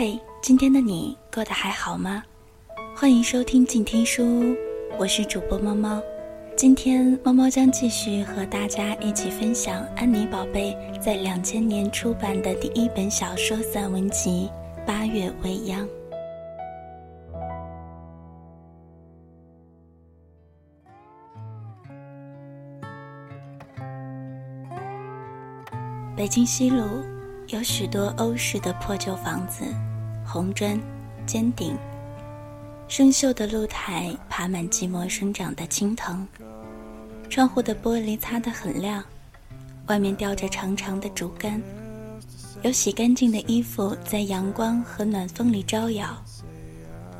嘿，今天的你过得还好吗？欢迎收听静听书屋，我是主播猫猫。今天猫猫将继续和大家一起分享安妮宝贝在两千年出版的第一本小说散文集《八月未央》。北京西路有许多欧式的破旧房子，红砖、尖顶，生锈的露台爬满寂寞生长的青藤，窗户的玻璃擦得很亮，外面吊着长长的竹竿，有洗干净的衣服在阳光和暖风里招摇。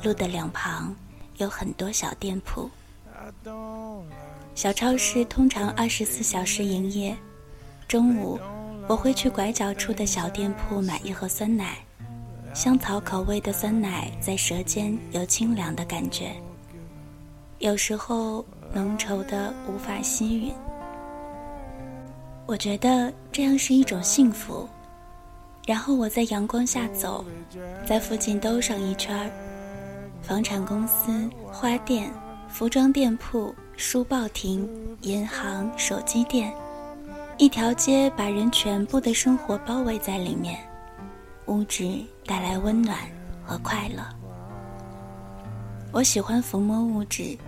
路的两旁有很多小店铺，小超市通常二十四小时营业，中午。我会去拐角处的小店铺买一盒酸奶，香草口味的酸奶在舌尖有清凉的感觉，有时候浓稠的无法吸吮。我觉得这样是一种幸福。然后我在阳光下走，在附近兜上一圈儿，房产公司、花店、服装店铺、书报亭、银行、手机店。一条街把人全部的生活包围在里面，物质带来温暖和快乐。我喜欢抚摸物质，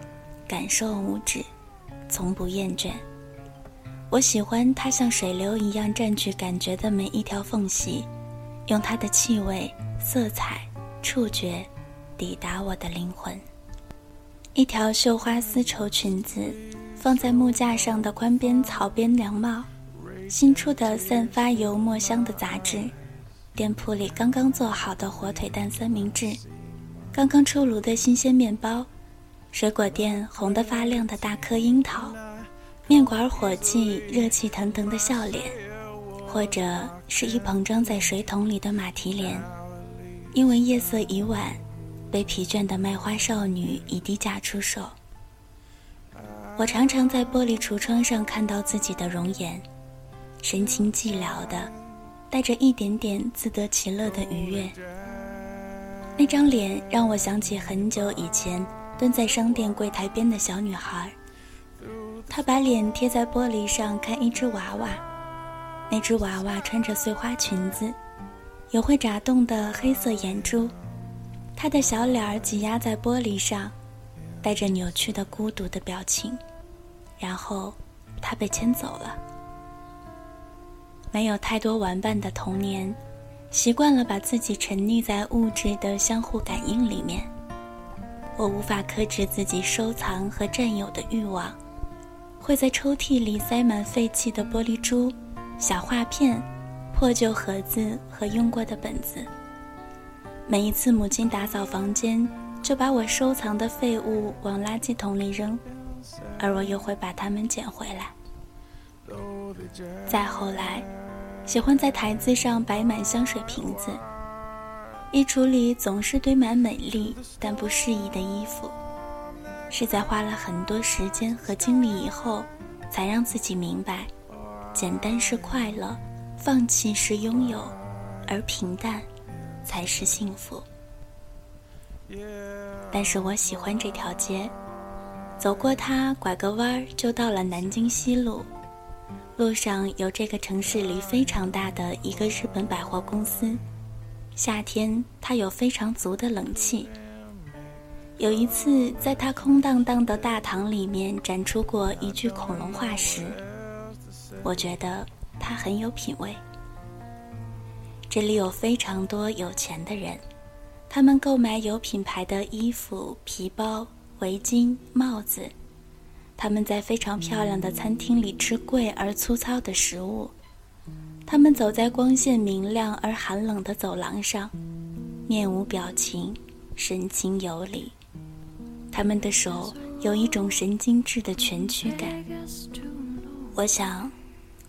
感受物质，从不厌倦。我喜欢它像水流一样占据感觉的每一条缝隙，用它的气味、色彩、触觉抵达我的灵魂。一条绣花丝绸裙子，放在木架上的宽边草编凉帽。新出的散发油墨香的杂志，店铺里刚刚做好的火腿蛋三明治，刚刚出炉的新鲜面包，水果店红得发亮的大颗樱桃，面馆伙计热气腾腾的笑脸，或者是一捧装在水桶里的马蹄莲，因为夜色已晚，被疲倦的卖花少女以低价出售。我常常在玻璃橱窗上看到自己的容颜。神情寂寥的，带着一点点自得其乐的愉悦。那张脸让我想起很久以前蹲在商店柜台边的小女孩。她把脸贴在玻璃上看一只娃娃，那只娃娃穿着碎花裙子，有会眨动的黑色眼珠。她的小脸儿挤压在玻璃上，带着扭曲的孤独的表情。然后，她被牵走了。没有太多玩伴的童年，习惯了把自己沉溺在物质的相互感应里面。我无法克制自己收藏和占有的欲望，会在抽屉里塞满废弃的玻璃珠、小画片、破旧盒子和用过的本子。每一次母亲打扫房间，就把我收藏的废物往垃圾桶里扔，而我又会把它们捡回来。再后来。喜欢在台子上摆满香水瓶子，衣橱里总是堆满美丽但不适宜的衣服，是在花了很多时间和精力以后，才让自己明白，简单是快乐，放弃是拥有，而平淡，才是幸福。但是我喜欢这条街，走过它，拐个弯儿就到了南京西路。路上有这个城市里非常大的一个日本百货公司，夏天它有非常足的冷气。有一次，在它空荡荡的大堂里面展出过一具恐龙化石，我觉得它很有品味。这里有非常多有钱的人，他们购买有品牌的衣服、皮包、围巾、帽子。他们在非常漂亮的餐厅里吃贵而粗糙的食物，他们走在光线明亮而寒冷的走廊上，面无表情，神情游离。他们的手有一种神经质的蜷曲感。我想，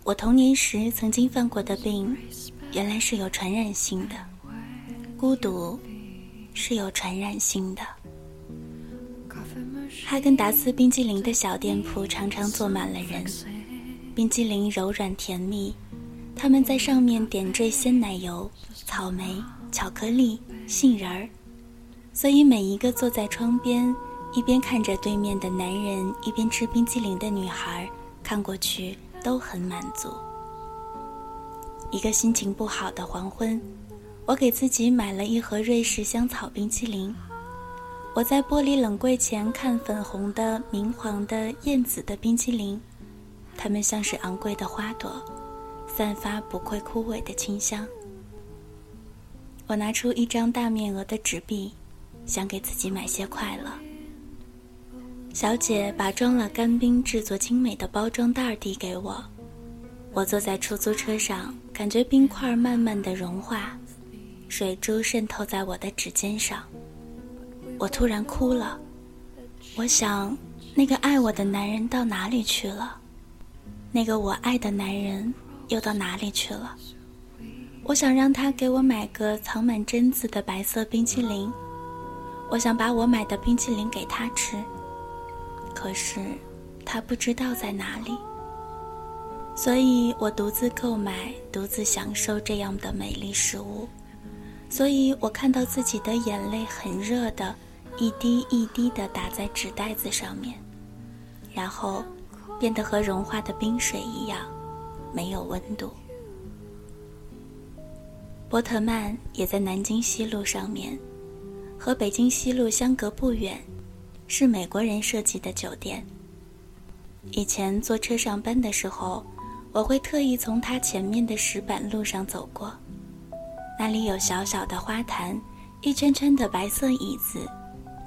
我童年时曾经犯过的病，原来是有传染性的。孤独，是有传染性的。哈根达斯冰激凌的小店铺常常坐满了人，冰激凌柔软甜蜜，他们在上面点缀鲜奶油、草莓、巧克力、杏仁儿，所以每一个坐在窗边，一边看着对面的男人，一边吃冰淇淋的女孩，看过去都很满足。一个心情不好的黄昏，我给自己买了一盒瑞士香草冰淇淋。我在玻璃冷柜前看粉红的、明黄的、艳紫的冰淇淋，它们像是昂贵的花朵，散发不会枯萎的清香。我拿出一张大面额的纸币，想给自己买些快乐。小姐把装了干冰、制作精美的包装袋递给我，我坐在出租车上，感觉冰块慢慢的融化，水珠渗透在我的指尖上。我突然哭了，我想，那个爱我的男人到哪里去了？那个我爱的男人又到哪里去了？我想让他给我买个藏满榛子的白色冰淇淋，我想把我买的冰淇淋给他吃，可是他不知道在哪里，所以我独自购买，独自享受这样的美丽食物，所以我看到自己的眼泪很热的。一滴一滴地打在纸袋子上面，然后变得和融化的冰水一样，没有温度。波特曼也在南京西路上面，和北京西路相隔不远，是美国人设计的酒店。以前坐车上班的时候，我会特意从它前面的石板路上走过，那里有小小的花坛，一圈圈的白色椅子。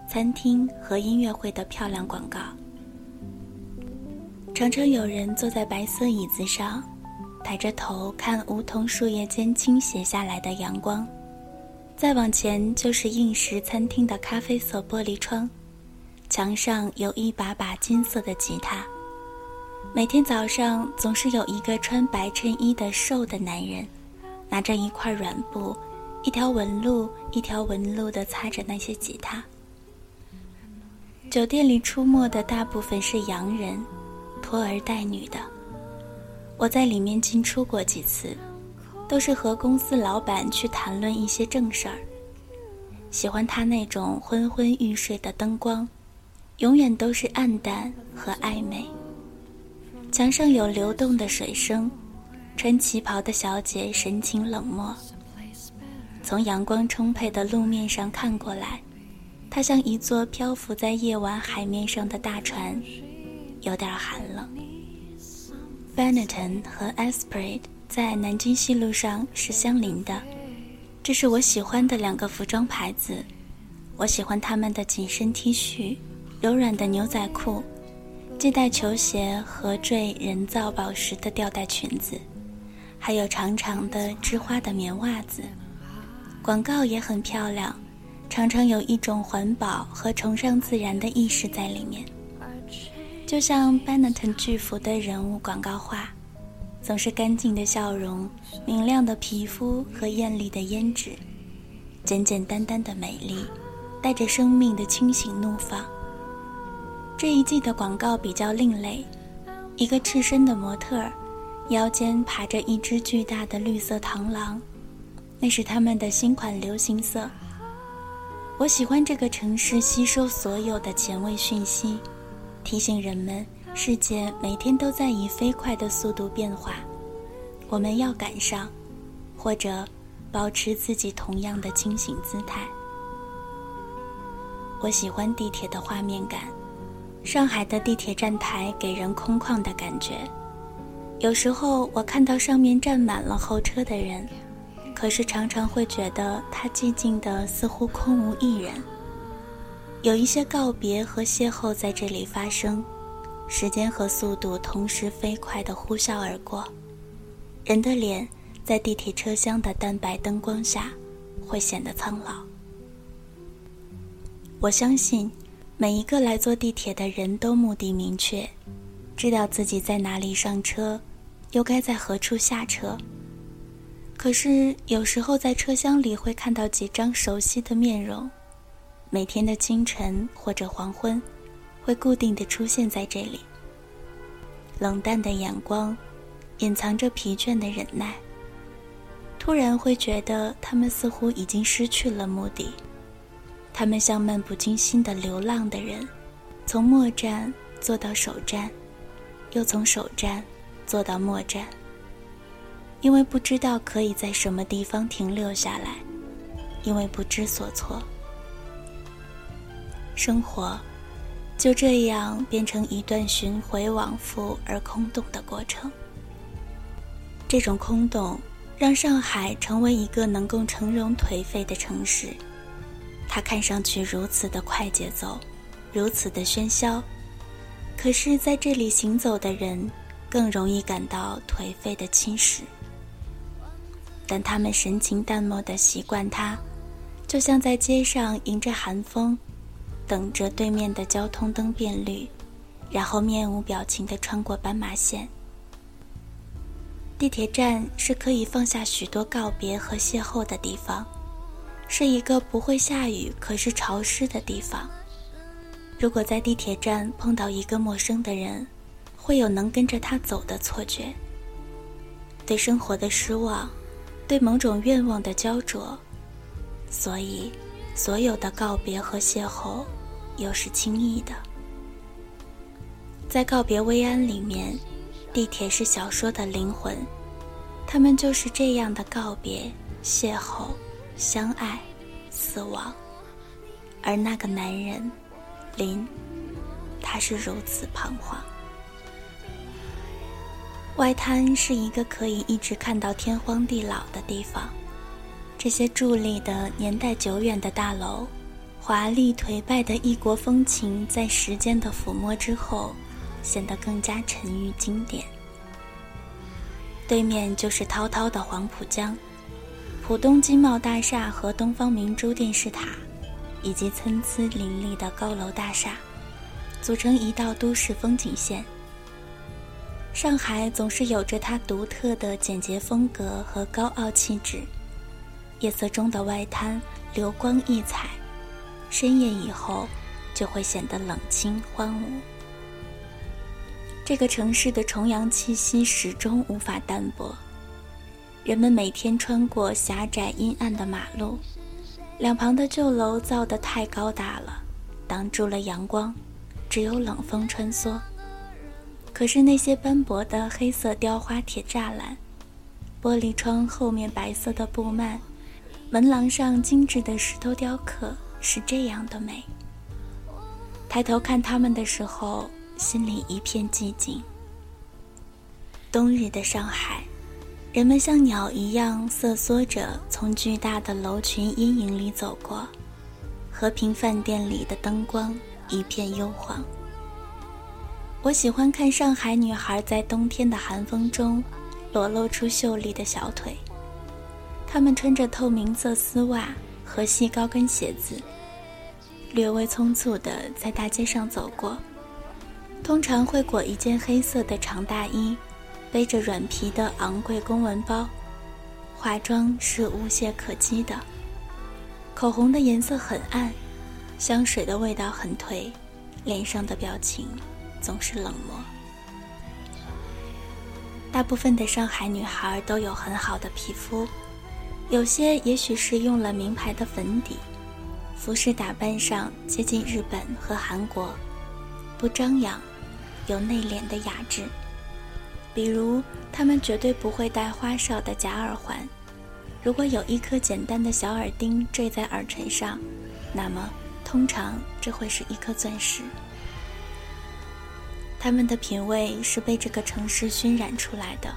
餐厅和音乐会的漂亮广告，常常有人坐在白色椅子上，抬着头看梧桐树叶间倾斜下来的阳光。再往前就是印石餐厅的咖啡色玻璃窗，墙上有一把把金色的吉他。每天早上总是有一个穿白衬衣的瘦的男人，拿着一块软布，一条纹路一条纹路地擦着那些吉他。酒店里出没的大部分是洋人，拖儿带女的。我在里面进出过几次，都是和公司老板去谈论一些正事儿。喜欢他那种昏昏欲睡的灯光，永远都是暗淡和暧昧。墙上有流动的水声，穿旗袍的小姐神情冷漠。从阳光充沛的路面上看过来。它像一座漂浮在夜晚海面上的大船，有点寒冷。Benetton 和 Esprit 在南京西路上是相邻的，这是我喜欢的两个服装牌子。我喜欢他们的紧身 T 恤、柔软的牛仔裤、系带球鞋和缀人造宝石的吊带裙子，还有长长的织花的棉袜子。广告也很漂亮。常常有一种环保和崇尚自然的意识在里面，就像 Benetton 巨幅的人物广告画，总是干净的笑容、明亮的皮肤和艳丽的胭脂，简简单单的美丽，带着生命的清醒怒放。这一季的广告比较另类，一个赤身的模特，腰间爬着一只巨大的绿色螳螂，那是他们的新款流行色。我喜欢这个城市吸收所有的前卫讯息，提醒人们世界每天都在以飞快的速度变化，我们要赶上，或者保持自己同样的清醒姿态。我喜欢地铁的画面感，上海的地铁站台给人空旷的感觉，有时候我看到上面站满了候车的人。可是常常会觉得它寂静的似乎空无一人。有一些告别和邂逅在这里发生，时间和速度同时飞快地呼啸而过，人的脸在地铁车厢的淡白灯光下会显得苍老。我相信，每一个来坐地铁的人都目的明确，知道自己在哪里上车，又该在何处下车。可是有时候在车厢里会看到几张熟悉的面容，每天的清晨或者黄昏，会固定的出现在这里。冷淡的眼光，隐藏着疲倦的忍耐。突然会觉得他们似乎已经失去了目的。他们像漫不经心的流浪的人，从末站坐到首站，又从首站坐到末站。因为不知道可以在什么地方停留下来，因为不知所措，生活就这样变成一段巡回往复而空洞的过程。这种空洞让上海成为一个能够承容颓废的城市。它看上去如此的快节奏，如此的喧嚣，可是在这里行走的人更容易感到颓废的侵蚀。但他们神情淡漠地习惯它，就像在街上迎着寒风，等着对面的交通灯变绿，然后面无表情地穿过斑马线。地铁站是可以放下许多告别和邂逅的地方，是一个不会下雨可是潮湿的地方。如果在地铁站碰到一个陌生的人，会有能跟着他走的错觉，对生活的失望。对某种愿望的焦灼，所以所有的告别和邂逅，又是轻易的。在告别薇安里面，地铁是小说的灵魂，他们就是这样的告别、邂逅、相爱、死亡。而那个男人，林，他是如此彷徨。外滩是一个可以一直看到天荒地老的地方，这些伫立的年代久远的大楼，华丽颓败的异国风情，在时间的抚摸之后，显得更加沉郁经典。对面就是滔滔的黄浦江，浦东金茂大厦和东方明珠电视塔，以及参差林立的高楼大厦，组成一道都市风景线。上海总是有着它独特的简洁风格和高傲气质。夜色中的外滩流光溢彩，深夜以后就会显得冷清荒芜。这个城市的重阳气息始终无法淡薄。人们每天穿过狭窄阴暗的马路，两旁的旧楼造得太高大了，挡住了阳光，只有冷风穿梭。可是那些斑驳的黑色雕花铁栅栏，玻璃窗后面白色的布幔，门廊上精致的石头雕刻，是这样的美。抬头看它们的时候，心里一片寂静。冬日的上海，人们像鸟一样瑟缩着从巨大的楼群阴影里走过，和平饭店里的灯光一片幽黄。我喜欢看上海女孩在冬天的寒风中裸露出秀丽的小腿。她们穿着透明色丝袜和细高跟鞋子，略微匆促地在大街上走过。通常会裹一件黑色的长大衣，背着软皮的昂贵公文包，化妆是无懈可击的。口红的颜色很暗，香水的味道很颓，脸上的表情。总是冷漠。大部分的上海女孩都有很好的皮肤，有些也许是用了名牌的粉底，服饰打扮上接近日本和韩国，不张扬，有内敛的雅致。比如，她们绝对不会戴花哨的假耳环，如果有一颗简单的小耳钉坠在耳垂上，那么通常这会是一颗钻石。他们的品味是被这个城市熏染出来的，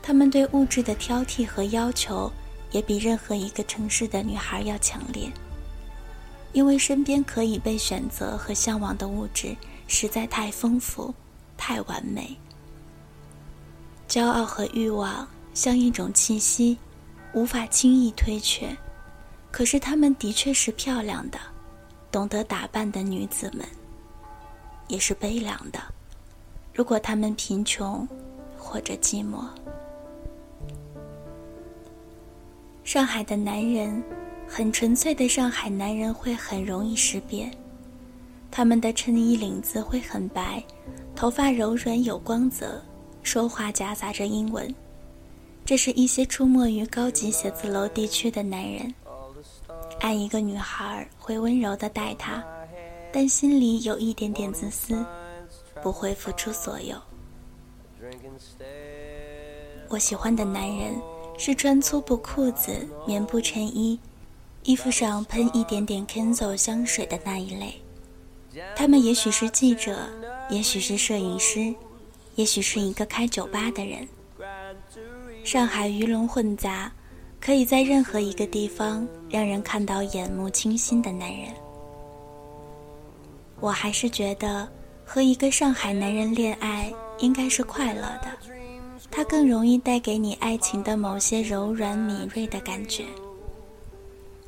他们对物质的挑剔和要求也比任何一个城市的女孩要强烈，因为身边可以被选择和向往的物质实在太丰富、太完美。骄傲和欲望像一种气息，无法轻易推却。可是她们的确是漂亮的，懂得打扮的女子们。也是悲凉的。如果他们贫穷或者寂寞，上海的男人，很纯粹的上海男人会很容易识别。他们的衬衣领子会很白，头发柔软有光泽，说话夹杂着英文。这是一些出没于高级写字楼地区的男人。爱一个女孩会温柔的待她，但心里有一点点自私，不会付出所有。我喜欢的男人是穿粗布裤子、棉布衬衣，衣服上喷一点点 Kenzo 香水的那一类。他们也许是记者，也许是摄影师，也许是一个开酒吧的人。上海鱼龙混杂。可以在任何一个地方让人看到眼目清新的男人。我还是觉得和一个上海男人恋爱应该是快乐的，他更容易带给你爱情的某些柔软敏锐的感觉。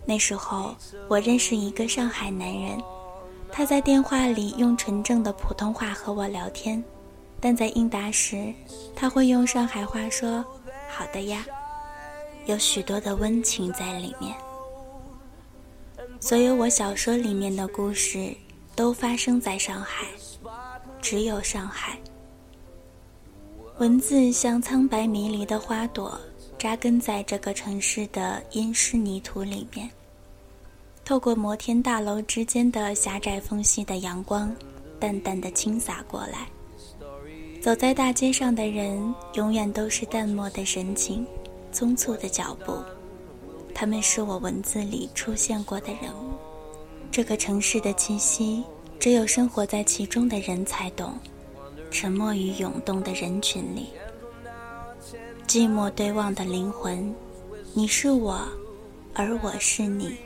那时候我认识一个上海男人，他在电话里用纯正的普通话和我聊天，但在应答时他会用上海话说：“好的呀。”有许多的温情在里面。所有我小说里面的故事都发生在上海，只有上海。文字像苍白迷离的花朵，扎根在这个城市的阴湿泥土里面。透过摩天大楼之间的狭窄缝隙的阳光，淡淡的倾洒过来。走在大街上的人，永远都是淡漠的神情。匆促的脚步，他们是我文字里出现过的人物。这个城市的气息，只有生活在其中的人才懂。沉默于涌动的人群里，寂寞对望的灵魂，你是我，而我是你。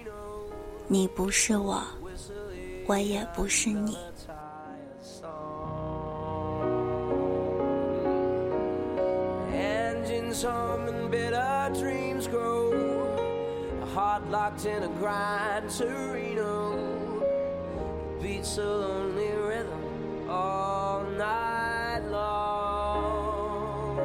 你不是我，我也不是你。Beats a lonely rhythm all night long.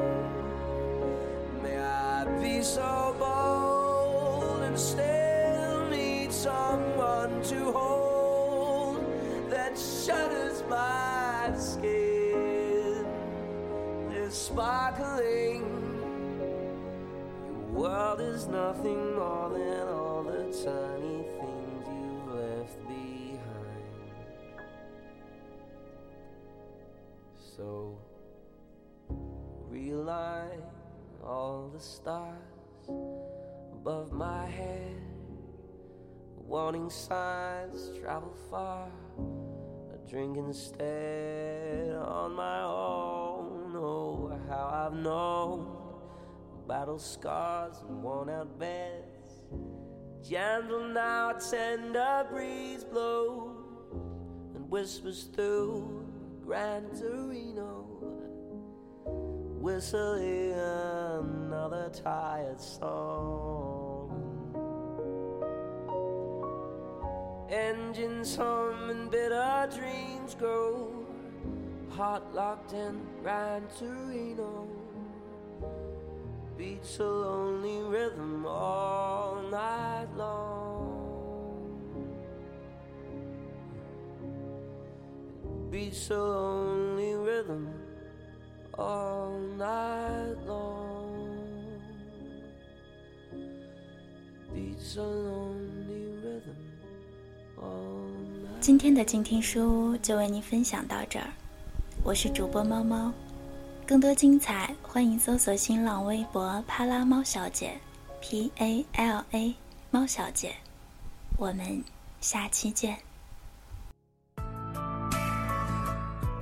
May I be so bold and still need someone to hold that shudders my skin. This sparkling world is nothing more than all the tiny the stars above my head. Warning signs travel far. A drink instead on my own. Oh, how I've known battle scars and worn out beds. Gentle now, a tender breeze blows and whispers through Gran Torino, whistling another tired song. Engines hum and bitter dreams grow, heart locked in Gran Torino beats a lonely rhythm all night long. Beats a lonely rhythm all night long. Beats a lonely rhythm all night. 今天的静听书就为您分享到这儿，我是主播猫猫。更多精彩，欢迎搜索新浪微博“帕拉猫小姐 ”，P A L A 猫小姐。我们下期见。